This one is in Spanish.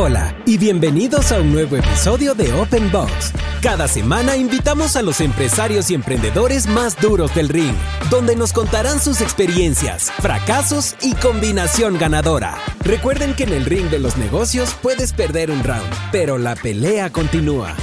Hola y bienvenidos a un nuevo episodio de Open Box. Cada semana invitamos a los empresarios y emprendedores más duros del ring, donde nos contarán sus experiencias, fracasos y combinación ganadora. Recuerden que en el ring de los negocios puedes perder un round, pero la pelea continúa.